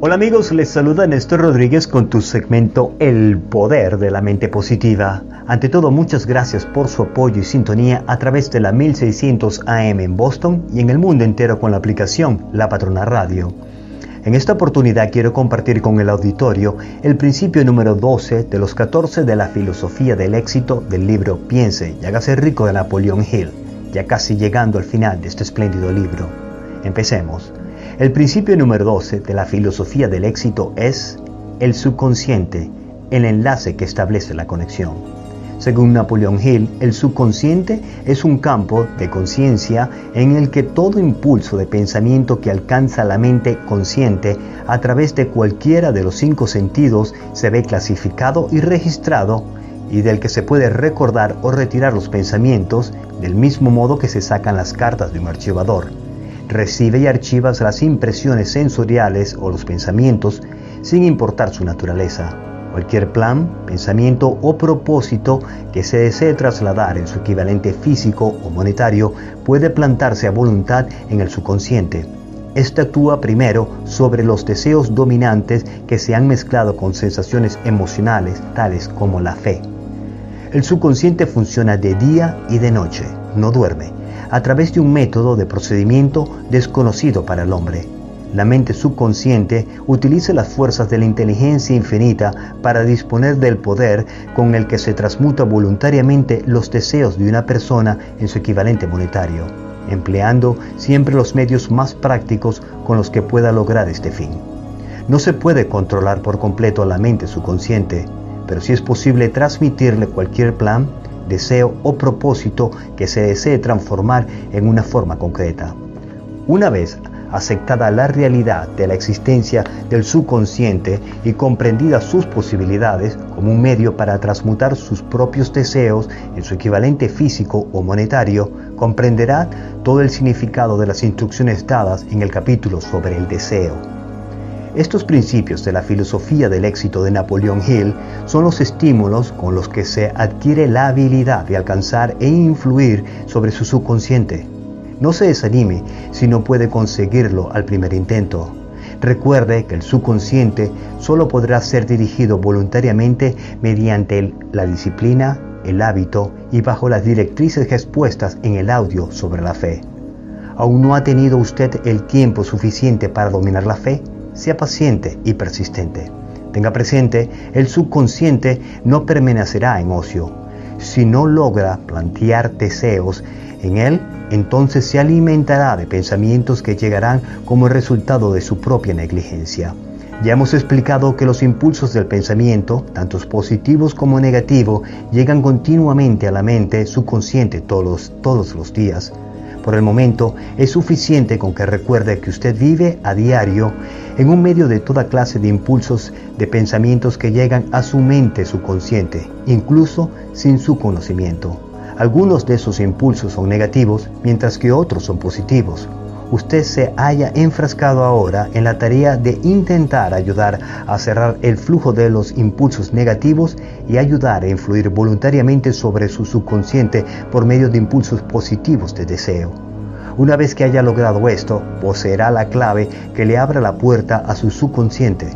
Hola amigos, les saluda Néstor Rodríguez con tu segmento El Poder de la Mente Positiva. Ante todo, muchas gracias por su apoyo y sintonía a través de la 1600 AM en Boston y en el mundo entero con la aplicación La Patrona Radio. En esta oportunidad quiero compartir con el auditorio el principio número 12 de los 14 de la filosofía del éxito del libro Piense y hágase rico de Napoleón Hill, ya casi llegando al final de este espléndido libro. Empecemos. El principio número 12 de la filosofía del éxito es el subconsciente, el enlace que establece la conexión. Según Napoleón Hill, el subconsciente es un campo de conciencia en el que todo impulso de pensamiento que alcanza la mente consciente a través de cualquiera de los cinco sentidos se ve clasificado y registrado y del que se puede recordar o retirar los pensamientos del mismo modo que se sacan las cartas de un archivador recibe y archivas las impresiones sensoriales o los pensamientos sin importar su naturaleza. Cualquier plan, pensamiento o propósito que se desee trasladar en su equivalente físico o monetario puede plantarse a voluntad en el subconsciente. Este actúa primero sobre los deseos dominantes que se han mezclado con sensaciones emocionales tales como la fe. El subconsciente funciona de día y de noche, no duerme a través de un método de procedimiento desconocido para el hombre. La mente subconsciente utiliza las fuerzas de la inteligencia infinita para disponer del poder con el que se transmuta voluntariamente los deseos de una persona en su equivalente monetario, empleando siempre los medios más prácticos con los que pueda lograr este fin. No se puede controlar por completo a la mente subconsciente, pero sí es posible transmitirle cualquier plan, deseo o propósito que se desee transformar en una forma concreta. Una vez aceptada la realidad de la existencia del subconsciente y comprendidas sus posibilidades como un medio para transmutar sus propios deseos en su equivalente físico o monetario, comprenderá todo el significado de las instrucciones dadas en el capítulo sobre el deseo. Estos principios de la filosofía del éxito de Napoleón Hill son los estímulos con los que se adquiere la habilidad de alcanzar e influir sobre su subconsciente. No se desanime si no puede conseguirlo al primer intento. Recuerde que el subconsciente solo podrá ser dirigido voluntariamente mediante la disciplina, el hábito y bajo las directrices expuestas en el audio sobre la fe. ¿Aún no ha tenido usted el tiempo suficiente para dominar la fe? Sea paciente y persistente. Tenga presente, el subconsciente no permanecerá en ocio. Si no logra plantear deseos en él, entonces se alimentará de pensamientos que llegarán como resultado de su propia negligencia. Ya hemos explicado que los impulsos del pensamiento, tanto positivos como negativos, llegan continuamente a la mente subconsciente todos, todos los días. Por el momento es suficiente con que recuerde que usted vive a diario en un medio de toda clase de impulsos de pensamientos que llegan a su mente subconsciente, incluso sin su conocimiento. Algunos de esos impulsos son negativos, mientras que otros son positivos. Usted se haya enfrascado ahora en la tarea de intentar ayudar a cerrar el flujo de los impulsos negativos y ayudar a influir voluntariamente sobre su subconsciente por medio de impulsos positivos de deseo. Una vez que haya logrado esto, poseerá la clave que le abra la puerta a su subconsciente.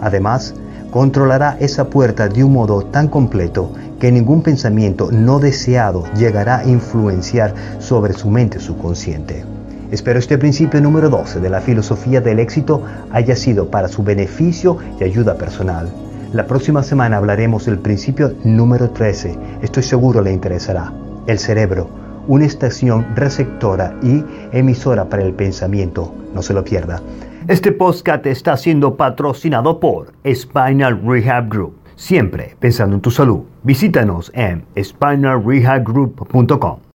Además, controlará esa puerta de un modo tan completo que ningún pensamiento no deseado llegará a influenciar sobre su mente subconsciente. Espero este principio número 12 de la filosofía del éxito haya sido para su beneficio y ayuda personal. La próxima semana hablaremos del principio número 13. Estoy seguro le interesará. El cerebro una estación receptora y emisora para el pensamiento. No se lo pierda. Este podcast está siendo patrocinado por Spinal Rehab Group. Siempre pensando en tu salud. Visítanos en spinalrehabgroup.com.